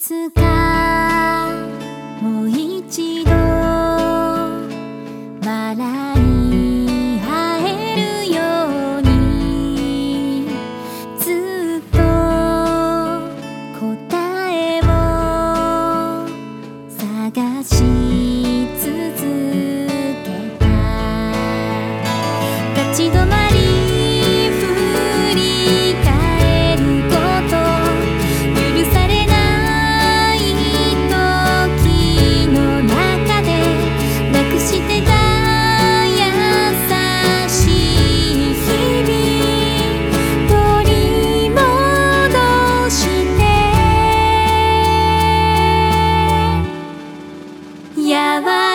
つかもう一度笑い合えるようにずっと答えを探し Yeah, but